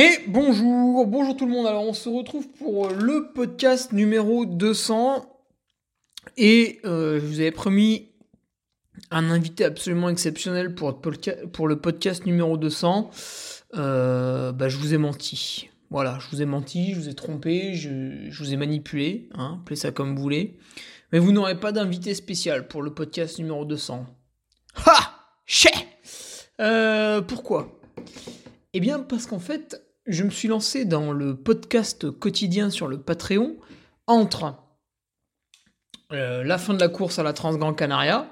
Et bonjour, bonjour tout le monde. Alors on se retrouve pour le podcast numéro 200 et euh, je vous avais promis un invité absolument exceptionnel pour, le podcast numéro 200. Euh, bah, je vous ai menti. Voilà, je vous ai menti, je vous ai trompé, je, vous ai manipulé, hein, appelez ça comme vous voulez. Mais vous n'aurez pas d'invité spécial pour le podcast numéro 200. Ha Ché euh, Pourquoi? Eh bien, parce qu'en fait, je me suis lancé dans le podcast quotidien sur le Patreon entre euh, la fin de la course à la Transgrand Canaria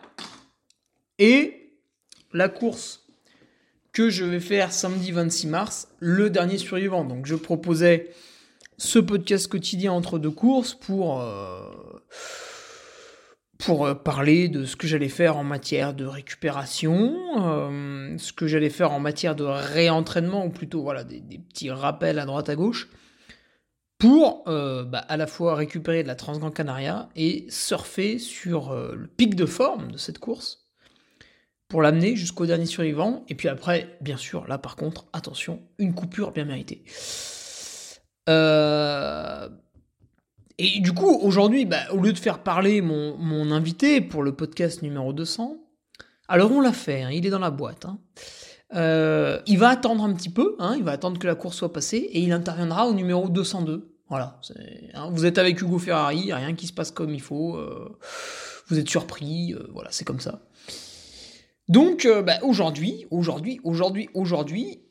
et la course que je vais faire samedi 26 mars, le dernier survivant. Donc je proposais ce podcast quotidien entre deux courses pour... Euh, pour euh, parler de ce que j'allais faire en matière de récupération, euh, ce que j'allais faire en matière de réentraînement, ou plutôt voilà, des, petits rappels à droite à gauche, pour euh, bah, à la fois récupérer de la Transgrand Canaria et surfer sur le pic de forme de cette course, pour l'amener jusqu'au dernier survivant, et puis après, bien sûr, là par contre, attention, une coupure bien méritée. Euh et du coup, aujourd'hui, bah, au lieu de faire parler mon, invité pour le podcast numéro 200, alors on l'a fait, hein, il est dans la boîte. Hein. Euh, il va attendre un petit peu, hein, il va attendre que la course soit passée, et il interviendra au numéro 202. Voilà, vous êtes avec Hugo Ferrari, rien qui se passe comme il faut, euh, vous êtes surpris, euh, voilà, c'est comme ça. Donc, bah, aujourd'hui, aujourd'hui, aujourd'hui, aujourd'hui,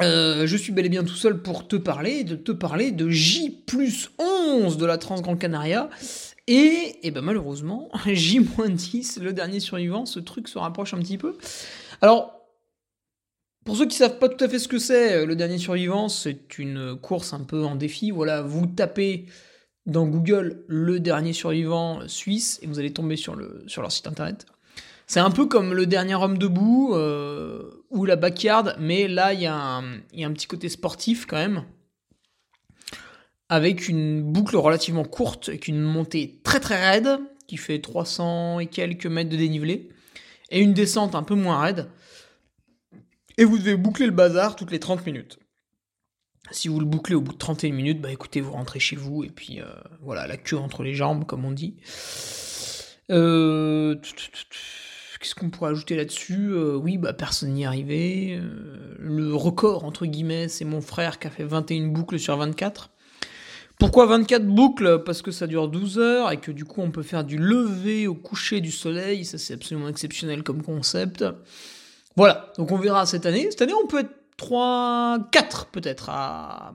euh, je suis bel et bien tout seul pour te parler, de te parler de J plus 11 de la Transgrand Canaria. Et, et ben malheureusement, J-10, le dernier survivant, ce truc se rapproche un petit peu. Alors, pour ceux qui savent pas tout à fait ce que c'est, euh, le dernier survivant, c'est une course un peu en défi. Voilà, vous tapez dans Google le dernier survivant suisse et vous allez tomber sur leur site internet. C'est un peu comme le dernier homme debout euh, ou la backyard, mais là il y, a un petit côté sportif quand même, avec une boucle relativement courte, avec une montée très très raide qui fait 300 et quelques mètres de dénivelé, et une descente un peu moins raide. Et vous devez boucler le bazar toutes les 30 minutes. Si vous le bouclez au bout de 31 minutes, bah écoutez, vous rentrez chez vous et puis euh, voilà, la queue entre les jambes, comme on dit. Euh, Qu'est-ce qu'on pourrait ajouter là-dessus euh, Oui, bah personne n'y est. Euh, le record, entre guillemets, c'est mon frère qui a fait 21 boucles sur 24. Pourquoi 24 boucles? Parce que ça dure 12 heures et que du coup on peut faire du lever au coucher du soleil. Ça c'est absolument exceptionnel comme concept. Voilà, donc on verra cette année. Cette année on peut être 3, 4 peut-être à,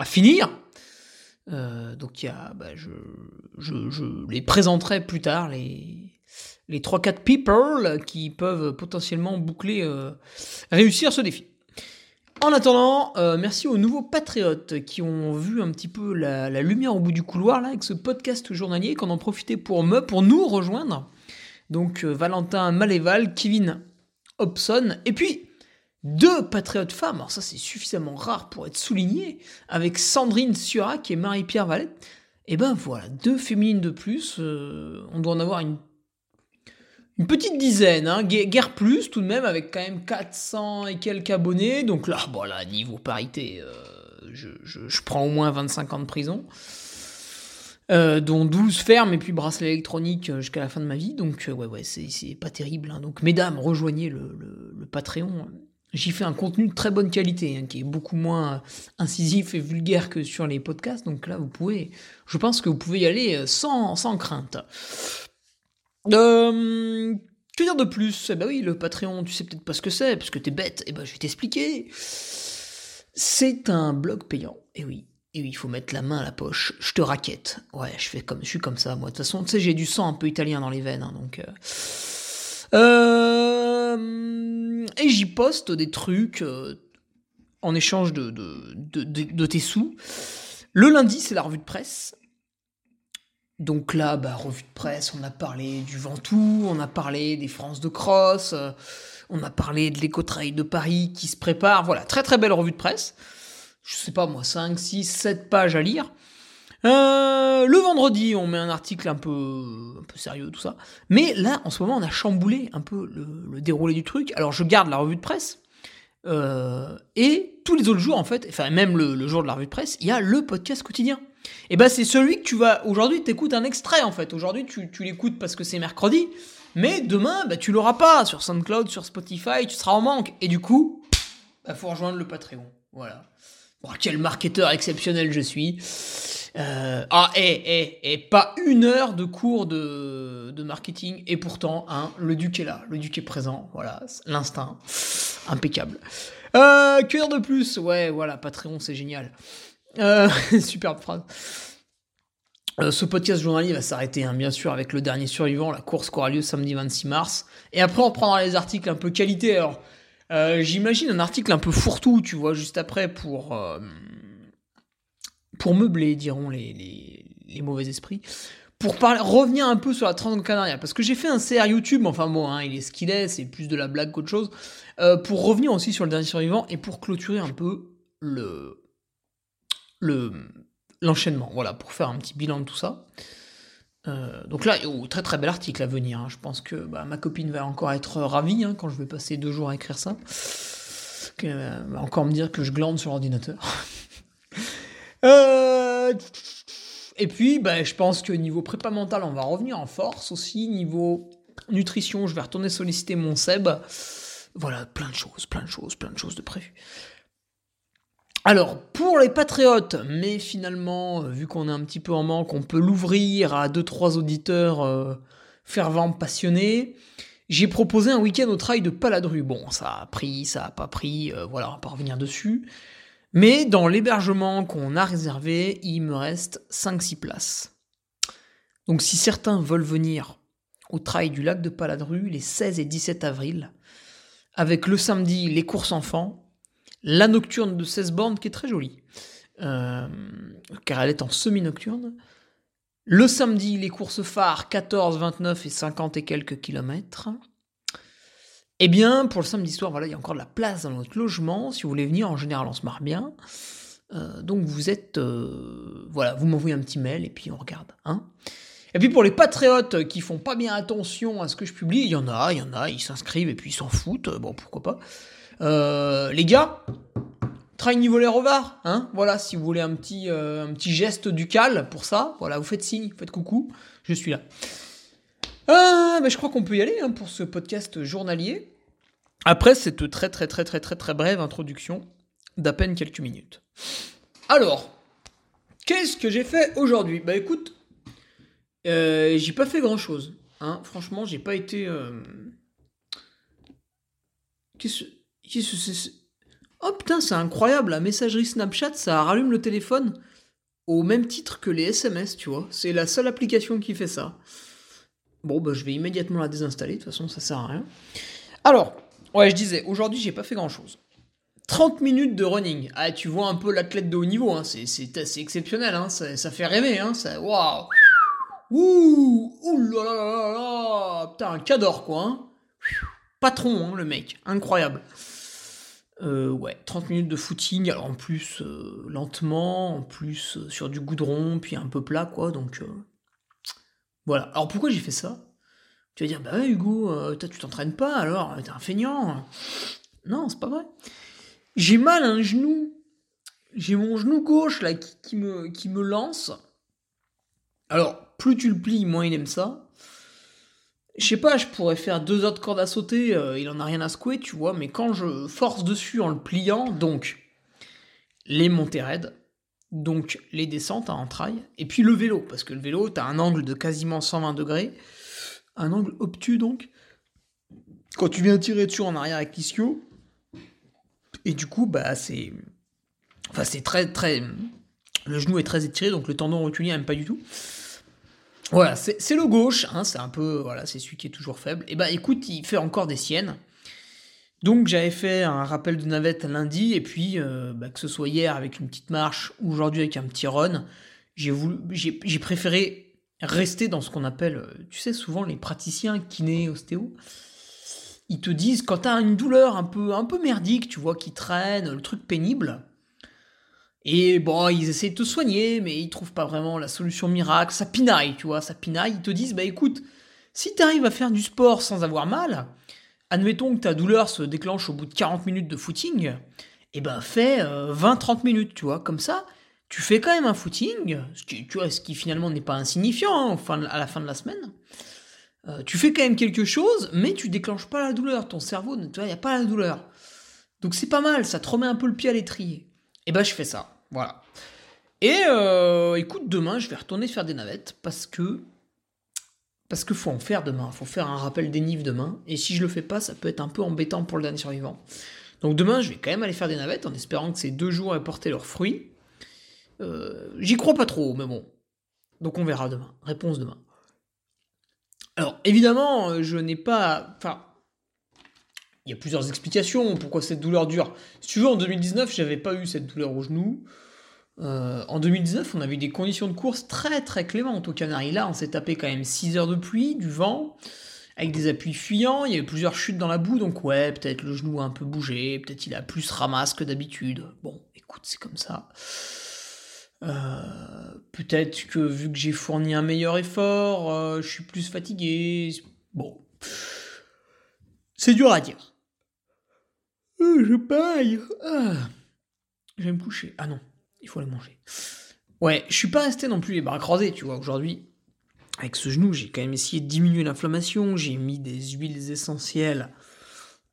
à finir. Euh, donc bah, je, je, je, les présenterai plus tard, les, les 3-4 people qui peuvent potentiellement boucler, euh, réussir ce défi. En attendant, euh, merci aux nouveaux patriotes qui ont vu un petit peu la, lumière au bout du couloir là avec ce podcast journalier, qu'on en profitait pour me, pour nous rejoindre. Donc euh, Valentin Maléval, Kevin Hobson, et puis deux patriotes femmes. Alors ça c'est suffisamment rare pour être souligné, avec Sandrine Surac et Marie-Pierre Valette. Et ben voilà, deux féminines de plus, on doit en avoir une une petite dizaine, hein, guerre plus tout de même, avec quand même 400 et quelques abonnés. Donc là, bon là, niveau parité, euh, je, prends au moins 25 ans de prison. Euh, dont 12 fermes et puis bracelet électronique euh, jusqu'à la fin de ma vie. Donc ouais, ouais, c'est pas terrible. Hein. Donc mesdames, rejoignez le, le, Patreon. J'y fais un contenu de très bonne qualité, hein, qui est beaucoup moins incisif et vulgaire que sur les podcasts. Donc là, vous pouvez, je pense que vous pouvez y aller sans, sans crainte. Euh, que dire de plus? Eh ben oui, le Patreon, tu sais peut-être pas ce que c'est, parce que t'es bête. Eh ben je vais t'expliquer. C'est un blog payant. Et oui, et oui, il faut mettre la main à la poche. Je te raquette. Ouais, je fais comme, je suis comme ça, moi. De toute façon, tu sais, j'ai du sang un peu italien dans les veines, hein, donc. Euh... Euh... Et j'y poste des trucs euh, en échange de, tes sous. Le lundi, c'est la revue de presse. Donc là, bah, revue de presse, on a parlé du Ventoux, on a parlé des France de Cross, euh, on a parlé de l'éco-trail de Paris qui se prépare. Voilà, très très belle revue de presse. Je sais pas moi, 5, 6, 7 pages à lire. Euh, le vendredi, on met un article un peu, un peu sérieux, tout ça. Mais là, en ce moment, on a chamboulé un peu le, déroulé du truc. Alors, je garde la revue de presse. Euh, et tous les autres jours, en fait, enfin, même le, le jour de la revue de presse, il y a le podcast quotidien. Et eh ben c'est celui que tu vas aujourd'hui t'écoutes un extrait en fait. Aujourd'hui tu, l'écoutes parce que c'est mercredi, mais demain bah, tu l'auras pas sur SoundCloud, sur Spotify, tu seras en manque. Et du coup, bah, faut rejoindre le Patreon. Voilà. Oh, quel marketeur exceptionnel je suis. Euh, ah, et, et, et, pas une heure de cours de, de marketing, et pourtant, hein, le duc est là, le duc est présent, voilà, l'instinct, impeccable. Euh, de plus? Ouais, voilà, Patreon, c'est génial. Euh, superbe phrase. Euh, ce podcast journalier va s'arrêter, hein, bien sûr, avec le dernier survivant. La course qui aura lieu samedi 26 mars. Et après, on prendra les articles un peu qualité. Alors, euh, j'imagine un article un peu fourre-tout, tu vois, juste après pour, pour meubler, diront les, les, mauvais esprits. Pour revenir un peu sur la Transcanaria. Parce que j'ai fait un CR YouTube, enfin bon, hein, il est ce qu'il est, c'est plus de la blague qu'autre chose. pour revenir aussi sur le dernier survivant et pour clôturer un peu le, le l'enchaînement, voilà, pour faire un petit bilan de tout ça. Euh, donc là, oh, très très bel article à venir. Hein. Je pense que bah, ma copine va encore être ravie hein, quand je vais passer deux jours à écrire ça. Elle euh, va encore me dire que je glande sur l'ordinateur. Euh, et puis, bah, je pense que niveau prépa mental, on va revenir en force aussi. Niveau nutrition, je vais retourner solliciter mon Seb. Voilà, plein de choses, plein de choses, plein de choses de prévues. Alors, pour les patriotes, mais finalement, euh, vu qu'on est un petit peu en manque, on peut l'ouvrir à 2-3 auditeurs euh, fervents, passionnés. J'ai proposé un week-end au trail de Paladru. Bon, ça a pris, ça a pas pris, euh, voilà, on va pas revenir dessus. Mais dans l'hébergement qu'on a réservé, il me reste 5-6 places. Donc si certains veulent venir au trail du lac de Paladru les 16 et 17 avril, avec le samedi les courses enfants, la nocturne de 16 bornes qui est très jolie, euh, car elle est en semi-nocturne. Le samedi, les courses phares 14, 29 et 50 et quelques kilomètres. Eh bien, pour le samedi soir, voilà, il y a encore de la place dans notre logement. Si vous voulez venir, en général, on se marre bien. Euh, donc vous êtes, euh, voilà, vous m'envoyez un petit mail et puis on regarde, hein. Et puis pour les patriotes qui font pas bien attention à ce que je publie, il y en a, il y en a, ils s'inscrivent et puis ils s'en foutent. Bon, pourquoi pas. Euh, les gars, train niveau les revards, hein Voilà, si vous voulez un petit, euh, un petit geste ducal pour ça, voilà, vous faites signe, vous faites coucou, je suis là. Ah, mais je crois qu'on peut y aller hein, pour ce podcast journalier. Après cette très très très très très très brève introduction d'à peine quelques minutes. Alors, qu'est-ce que j'ai fait aujourd'hui? Bah écoute, euh, j'ai pas fait grand chose. Hein. Franchement, j'ai pas été. Qu'est-ce Oh putain, c'est incroyable, la messagerie Snapchat, ça rallume le téléphone au même titre que les SMS, tu vois. C'est la seule application qui fait ça. Bon, bah je vais immédiatement la désinstaller, de toute façon, ça sert à rien. Alors, ouais, je disais, aujourd'hui, j'ai pas fait grand-chose. 30 minutes de running. Ah, tu vois un peu l'athlète de haut niveau, hein. c'est, assez exceptionnel, hein. ça, fait rêver, hein. ça, waouh Ouh, ouh là là là là Putain, un cador, quoi, hein. Patron, hein, le mec, incroyable. Euh, ouais, 30 minutes de footing, alors en plus euh, lentement, en plus euh, sur du goudron, puis un peu plat, quoi, donc voilà. Alors pourquoi j'ai fait ça? Tu vas dire, bah ouais, Hugo, toi tu t'entraînes pas, alors t'es un feignant. Non, c'est pas vrai. J'ai mal un genou. J'ai mon genou gauche là qui, me, qui me lance. Alors, plus tu le plies, moins il aime ça je sais pas, je pourrais faire deux autres cordes à sauter, euh, il en a rien à secouer, tu vois, mais quand je force dessus en le pliant, donc les montées raides, donc les descentes en trail, et puis le vélo, parce que le vélo, t'as un angle de quasiment 120 degrés, un angle obtus donc, quand tu viens tirer dessus en arrière avec l'ischio, et du coup, bah c'est... Enfin, c'est très, très... Le genou est très étiré, donc le tendon rotulien n'aime pas du tout. Voilà, c'est le gauche, hein, c'est un peu, voilà, c'est celui qui est toujours faible. Et bah écoute, il fait encore des siennes. Donc j'avais fait un rappel de navette lundi, et puis euh, bah, que ce soit hier avec une petite marche ou aujourd'hui avec un petit run, j'ai préféré rester dans ce qu'on appelle, euh, tu sais, souvent les praticiens kinés, ostéo, ils te disent quand t'as une douleur un peu, un peu merdique, tu vois, qui traîne, le truc pénible, et bon, ils essaient de te soigner, mais ils trouvent pas vraiment la solution miracle. Ça pinaille, tu vois, ça pinaille. Ils te disent, bah écoute, si tu arrives à faire du sport sans avoir mal, admettons que ta douleur se déclenche au bout de 40 minutes de footing, et eh ben fais 20-30 euh, minutes, tu vois, comme ça, tu fais quand même un footing, ce qui finalement n'est pas insignifiant hein, à la fin de la semaine. Euh, tu fais quand même quelque chose, mais tu déclenches pas la douleur. Ton cerveau, tu vois, il n'y a pas la douleur. Donc c'est pas mal, ça te remet un peu le pied à l'étrier. Et eh ben je fais ça. Voilà. Et euh, écoute, demain, je vais retourner faire des navettes parce que. Parce qu'il faut en faire demain. Faut faire un rappel des nives demain. Et si je le fais pas, ça peut être un peu embêtant pour le dernier survivant. Donc demain, je vais quand même aller faire des navettes en espérant que ces deux jours aient porté leurs fruits. Euh, j'y crois pas trop, mais bon. Donc on verra demain. Réponse demain. Alors évidemment, je n'ai pas. Enfin, il y a plusieurs explications pourquoi cette douleur dure. Si tu veux, en 2019, j'avais pas eu cette douleur au genou. Euh, en 2019, on a eu des conditions de course très très clémentes au Canaries. Là, on s'est tapé quand même 6 heures de pluie, du vent, avec des appuis fuyants. Il y avait plusieurs chutes dans la boue, donc ouais, peut-être le genou a un peu bougé, peut-être il a plus ramasse que d'habitude. Bon, écoute, c'est comme ça. Euh, peut-être que vu que j'ai fourni un meilleur effort, euh, je suis plus fatigué. Bon, c'est dur à dire. Euh, je paille. Ah. Je vais me coucher. Ah non, il faut aller manger. Ouais, je suis pas resté non plus les bras croisés, tu vois, aujourd'hui. Avec ce genou, j'ai quand même essayé de diminuer l'inflammation. J'ai mis des huiles essentielles.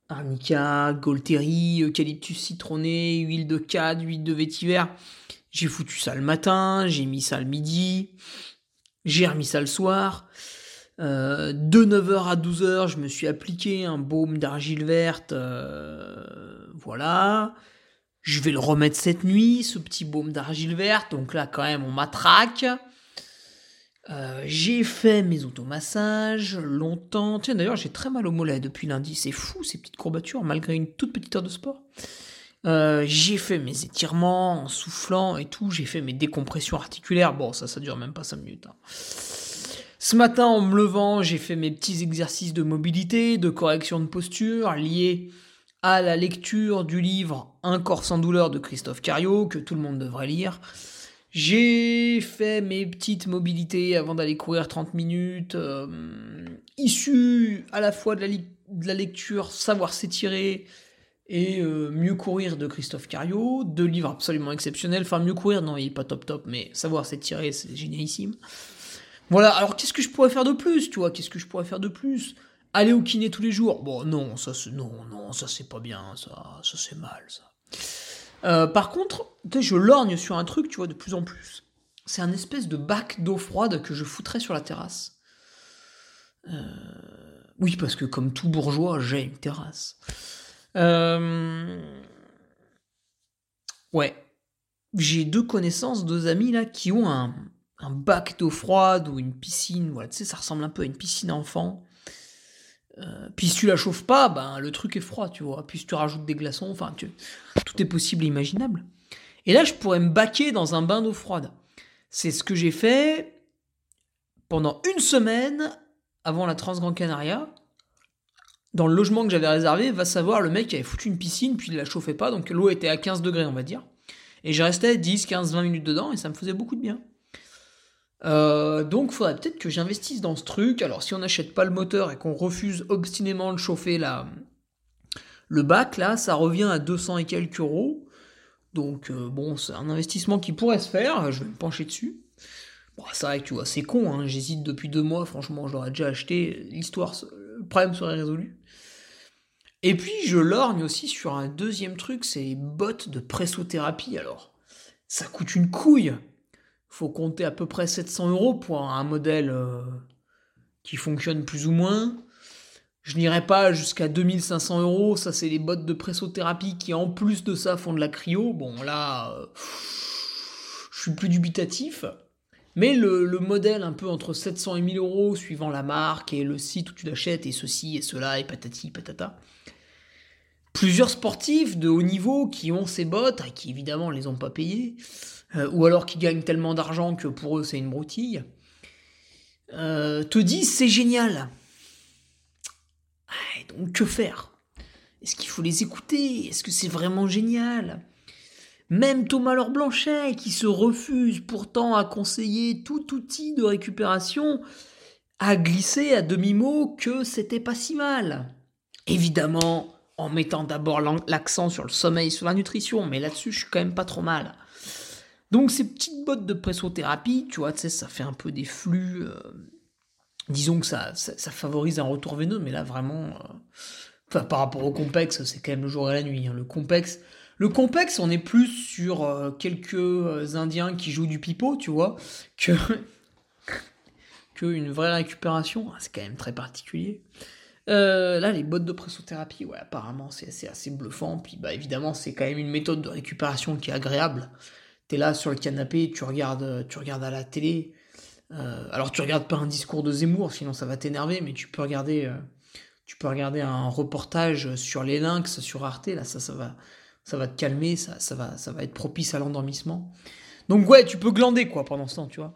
Arnica, Golteri, eucalyptus citronné, huile de cad, huile de vétiver. J'ai foutu ça le matin, j'ai mis ça le midi, j'ai remis ça le soir. Euh, de 9h à 12h, je me suis appliqué un baume d'argile verte. Euh, voilà. Je vais le remettre cette nuit, ce petit baume d'argile verte. Donc là, quand même, on matraque. Euh, j'ai fait mes automassages longtemps. Tiens, d'ailleurs, j'ai très mal au mollet depuis lundi. C'est fou, ces petites courbatures, malgré une toute petite heure de sport. j'ai fait mes étirements en soufflant et tout. J'ai fait mes décompressions articulaires. Bon, ça, ça dure même pas 5 minutes. Hein. Ce matin, en me levant, j'ai fait mes petits exercices de mobilité, de correction de posture, liés à la lecture du livre Un corps sans douleur de Christophe Cario, que tout le monde devrait lire. J'ai fait mes petites mobilités avant d'aller courir 30 minutes, euh, issues à la fois de la, lecture Savoir s'étirer et euh, Mieux courir de Christophe Cario, deux livres absolument exceptionnels. Enfin, Mieux courir, non, il est pas top top, mais Savoir s'étirer, c'est génialissime. Voilà, alors qu'est-ce que je pourrais faire de plus, tu vois Qu'est-ce que je pourrais faire de plus? Aller au kiné tous les jours? Bon, non, ça c'est non, non, ça c'est pas bien, ça, ça c'est mal, ça. Euh, par contre, je lorgne sur un truc, tu vois, de plus en plus. C'est un espèce de bac d'eau froide que je foutrais sur la terrasse. Euh, oui, parce que comme tout bourgeois, j'ai une terrasse. Euh, ouais. J'ai deux connaissances, deux amis là, qui ont un, un bac d'eau froide ou une piscine, voilà, ça ressemble un peu à une piscine enfant. Euh, puis si tu la chauffes pas, ben le truc est froid, tu vois. Puis tu rajoutes des glaçons, enfin, tout est possible et imaginable. Et là, je pourrais me baquer dans un bain d'eau froide. C'est ce que j'ai fait pendant une semaine avant la Transgran Canaria. dans le logement que j'avais réservé, va savoir, le mec avait foutu une piscine, puis il la chauffait pas, donc l'eau était à 15 degrés, on va dire. Et je restais 10, 15, 20 minutes dedans, et ça me faisait beaucoup de bien. Euh, donc faudrait peut-être que j'investisse dans ce truc. Alors si on n'achète pas le moteur et qu'on refuse obstinément de chauffer la, le bac, là, ça revient à 200 et quelques euros. Donc euh, bon, c'est un investissement qui pourrait se faire, je vais me pencher dessus. Bon, c'est vrai que tu vois, c'est con, hein, j'hésite depuis deux mois, franchement, je l'aurais déjà acheté, l'histoire, le problème serait résolu. Et puis je lorgne aussi sur un deuxième truc, c'est les bottes de pressothérapie. Alors, ça coûte une couille. Faut compter à peu près 700 euros pour un modèle euh, qui fonctionne plus ou moins. Je n'irai pas jusqu'à 2500 euros. Ça, c'est les bottes de pressothérapie qui, en plus de ça, font de la cryo. Bon, là, euh, je suis plus dubitatif. Mais le, modèle un peu entre 700 et 1000 euros, suivant la marque et le site où tu l'achètes, et ceci et cela, et patati patata, plusieurs sportifs de haut niveau qui ont ces bottes, hein, qui évidemment ne les ont pas payées, euh, ou alors qui gagnent tellement d'argent que pour eux c'est une broutille, euh, te disent c'est génial. Donc que faire? Est-ce qu'il faut les écouter? Est-ce que c'est vraiment génial? Même Thomas Laure Blanchet, qui se refuse pourtant à conseiller tout outil de récupération, a glissé à demi-mot que c'était pas si mal. Évidemment, en mettant d'abord l'accent sur le sommeil, sur la nutrition, mais là-dessus, je suis quand même pas trop mal. Donc ces petites bottes de pressothérapie, tu vois, tu sais, ça fait un peu des flux. Euh, disons que ça, favorise un retour veineux, mais là vraiment, euh, par rapport au complexe, c'est quand même le jour et la nuit. Hein. Le complexe, le complexe, on est plus sur euh, quelques Indiens qui jouent du pipeau, tu vois, que que une vraie récupération. Ah, c'est quand même très particulier. Euh, là, les bottes de pressothérapie, ouais, apparemment, c'est assez, bluffant. Puis, bah, évidemment, c'est quand même une méthode de récupération qui est agréable. T'es là sur le canapé, tu regardes, tu regardes à la télé. Euh, alors, tu regardes pas un discours de Zemmour, sinon ça va t'énerver, mais tu peux regarder, euh, tu peux regarder un reportage sur les lynx sur Arte. Là, ça, ça va, ça va te calmer, ça, ça va, ça va être propice à l'endormissement. Donc, ouais, tu peux glander quoi pendant ce temps, tu vois.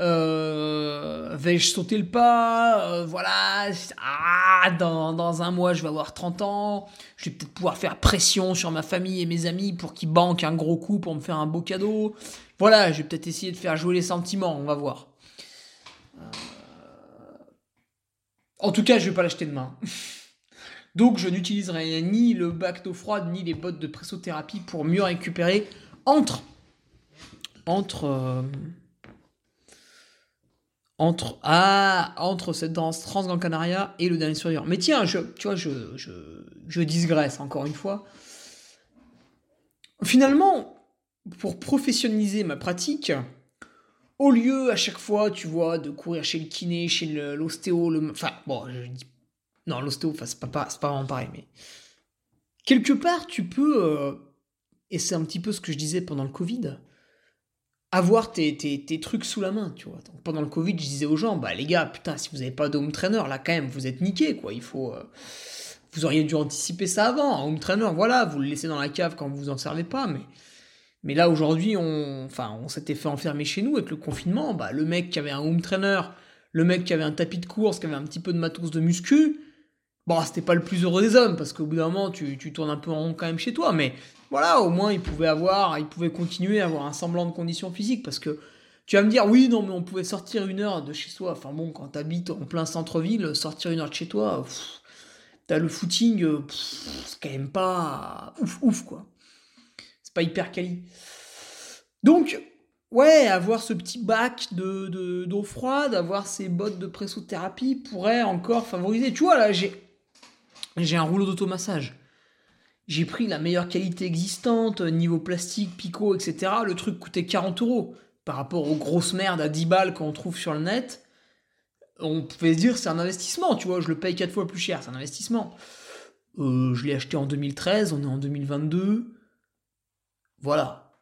Euh, vais-je sauter le pas? Euh, Voilà. Ah, dans, dans, un mois, je vais avoir 30 ans. Je vais peut-être pouvoir faire pression sur ma famille et mes amis pour qu'ils banquent un gros coup pour me faire un beau cadeau. Voilà, je vais peut-être essayer de faire jouer les sentiments. On va voir. Euh, en tout cas, je vais pas l'acheter demain. Donc, je n'utiliserai ni le bac d'eau froide ni les bottes de pressothérapie pour mieux récupérer entre entre entre, ah, entre cette danse Trans Canaria et le dernier sourire. Mais tiens, je, tu vois, je, je, je encore une fois. Finalement, pour professionnaliser ma pratique, au lieu à chaque fois, tu vois, de courir chez le kiné, chez l'ostéo, le, enfin, bon, je dis, non, l'ostéo, c'est pas, pas, pas vraiment pareil, mais quelque part, tu peux, euh, et c'est un petit peu ce que je disais pendant le Covid, avoir tes, tes, trucs sous la main, tu vois. pendant le Covid, je disais aux gens, bah les gars, putain, si vous n'avez pas d'home trainer, là quand même, vous êtes niqués, quoi. Il faut, euh, vous auriez dû anticiper ça avant. Un home trainer, voilà, vous le laissez dans la cave quand vous en servez pas, mais, mais là aujourd'hui, on, enfin, on s'était fait enfermer chez nous avec le confinement. Bah le mec qui avait un home trainer, le mec qui avait un tapis de course, qui avait un petit peu de matos de muscu, bon, c'était pas le plus heureux des hommes parce qu'au bout d'un moment, tu, tournes un peu en rond quand même chez toi, mais voilà, au moins il pouvait avoir, il pouvait continuer à avoir un semblant de condition physique parce que tu vas me dire, oui, non, mais on pouvait sortir une heure de chez soi. Enfin bon, quand t'habites en plein centre-ville, sortir une heure de chez toi, t'as le footing, c'est quand même pas ouf, ouf, quoi. C'est pas hyper quali. Donc, ouais, avoir ce petit bac de, d'eau froide, avoir ces bottes de pressothérapie pourrait encore favoriser. Tu vois, là, j'ai, j'ai un rouleau d'automassage. J'ai pris la meilleure qualité existante, niveau plastique, picot, etc. Le truc coûtait 40 euros. Par rapport aux grosses merdes à 10 balles qu'on trouve sur le net, on pouvait se dire c'est un investissement, tu vois, je le paye 4 fois plus cher, c'est un investissement. Euh, je l'ai acheté en 2013, on est en 2022. Voilà.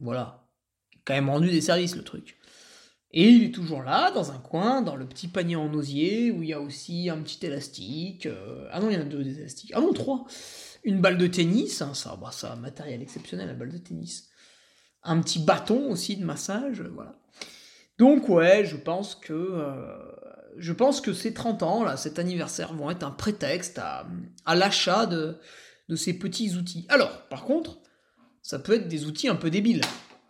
Voilà. Quand même rendu des services le truc. Et il est toujours là, dans un coin, dans le petit panier en osier, où il y a aussi un petit élastique. Euh, ah non, il y en a deux des élastiques. Ah non, trois. Une balle de tennis, hein, ça, bah, ça, matériel exceptionnel, la balle de tennis. Un petit bâton aussi de massage, voilà. Donc ouais, je pense que euh, je pense que ces 30 ans, là, cet anniversaire, vont être un prétexte à, l'achat de ces petits outils. Alors, par contre, ça peut être des outils un peu débiles.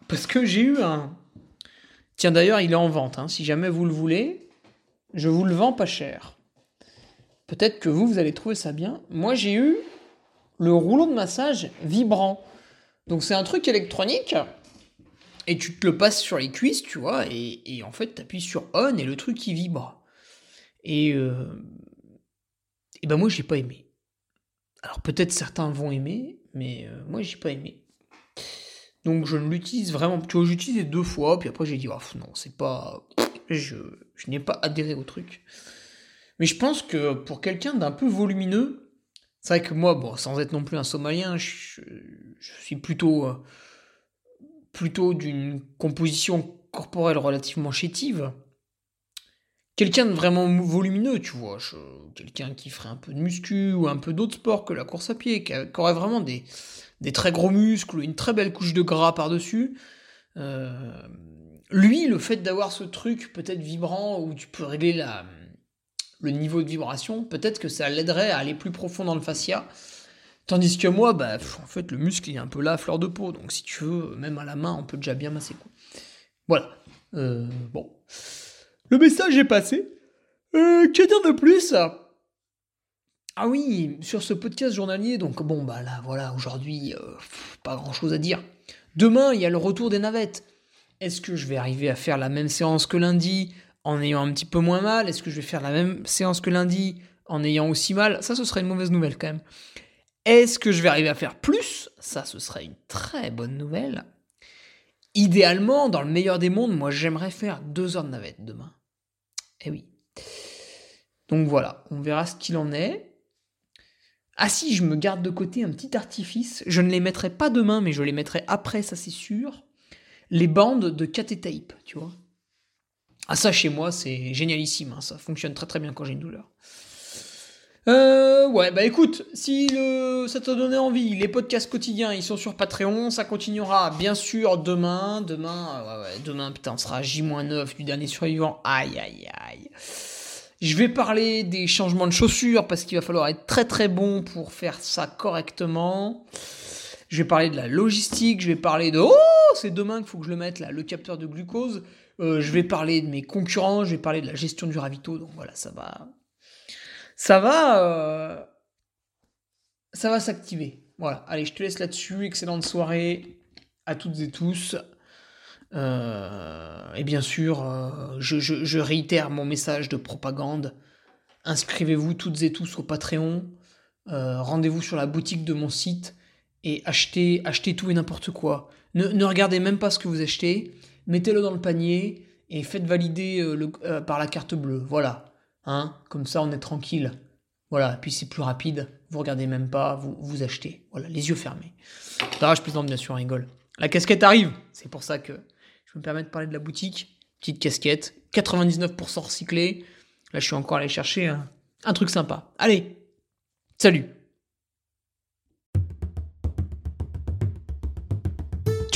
Parce que j'ai eu un. Tiens, d'ailleurs, il est en vente. Hein. Si jamais vous le voulez, je vous le vends pas cher. Peut-être que vous, vous allez trouver ça bien. Moi, j'ai eu le rouleau de massage vibrant. Donc, c'est un truc électronique. Et tu te le passes sur les cuisses, tu vois. Et, en fait, tu appuies sur on et le truc, il vibre. Et. Euh, et ben, moi, j'ai pas aimé. Alors, peut-être certains vont aimer, mais euh, moi, j'ai pas aimé. Donc je ne l'utilise vraiment. Tu vois, j'utilisais deux fois, puis après j'ai dit, oh, non, c'est pas. Je, je n'ai pas adhéré au truc. Mais je pense que pour quelqu'un d'un peu volumineux, c'est vrai que moi, sans être non plus un somalien, je, suis plutôt. Euh, plutôt d'une composition corporelle relativement chétive. Quelqu'un de vraiment volumineux, tu vois, quelqu'un qui ferait un peu de muscu ou un peu d'autres sports que la course à pied, qui aurait vraiment des, des très gros muscles, une très belle couche de gras par-dessus. Euh, lui, le fait d'avoir ce truc peut-être vibrant où tu peux régler la, le niveau de vibration, peut-être que ça l'aiderait à aller plus profond dans le fascia. Tandis que moi, bah, en fait, le muscle est un peu là à fleur de peau, donc si tu veux, même à la main, on peut déjà bien masser. Quoi. Voilà. Euh, bon. Le message est passé. Euh, que dire de plus? Ah oui, sur ce podcast journalier, donc bon, bah là, voilà, aujourd'hui, euh, pas grand chose à dire. Demain, il y a le retour des navettes. Est-ce que je vais arriver à faire la même séance que lundi en ayant un petit peu moins mal? Est-ce que je vais faire la même séance que lundi en ayant aussi mal? Ça, ce serait une mauvaise nouvelle quand même. Est-ce que je vais arriver à faire plus? Ça, ce serait une très bonne nouvelle. Idéalement, dans le meilleur des mondes, moi, j'aimerais faire deux heures de navette demain. Eh oui. Donc voilà, on verra ce qu'il en est. Ah si, je me garde de côté un petit artifice. Je ne les mettrai pas demain, mais je les mettrai après, ça c'est sûr. Les bandes de tape, tu vois. Ah ça chez moi c'est génialissime, hein. ça fonctionne très très bien quand j'ai une douleur. Euh, ouais, bah écoute, si ça t'a donné envie, les podcasts quotidiens, ils sont sur Patreon, ça continuera bien sûr demain, demain, ouais, demain, putain, on sera J-9 du dernier survivant, aïe, aïe, aïe. Je vais parler des changements de chaussures parce qu'il va falloir être très très bon pour faire ça correctement. Je vais parler de la logistique, je vais parler de... Oh, c'est demain qu'il faut que je le mette là, le capteur de glucose. Euh, je vais parler de mes concurrents, je vais parler de la gestion du ravito. Donc voilà, ça va... Ça va... Euh, ça va s'activer. Voilà, allez, je te laisse là-dessus. Excellente soirée à toutes et tous. Euh, et bien sûr, euh, je, réitère mon message de propagande. Inscrivez-vous toutes et tous au Patreon. Euh, rendez-vous sur la boutique de mon site et achetez, achetez tout et n'importe quoi. Ne, regardez même pas ce que vous achetez. Mettez-le dans le panier et faites valider par la carte bleue. Voilà. Hein Comme ça, on est tranquille. Voilà. Puis c'est plus rapide. Vous regardez même pas, vous, vous achetez. Voilà, les yeux fermés. Là, je plaisante, bien sûr, on rigole. La casquette arrive. C'est pour ça que je me permets de parler de la boutique. Petite casquette, 99% recyclé. Là, je suis encore allé chercher un, un truc sympa. Allez, salut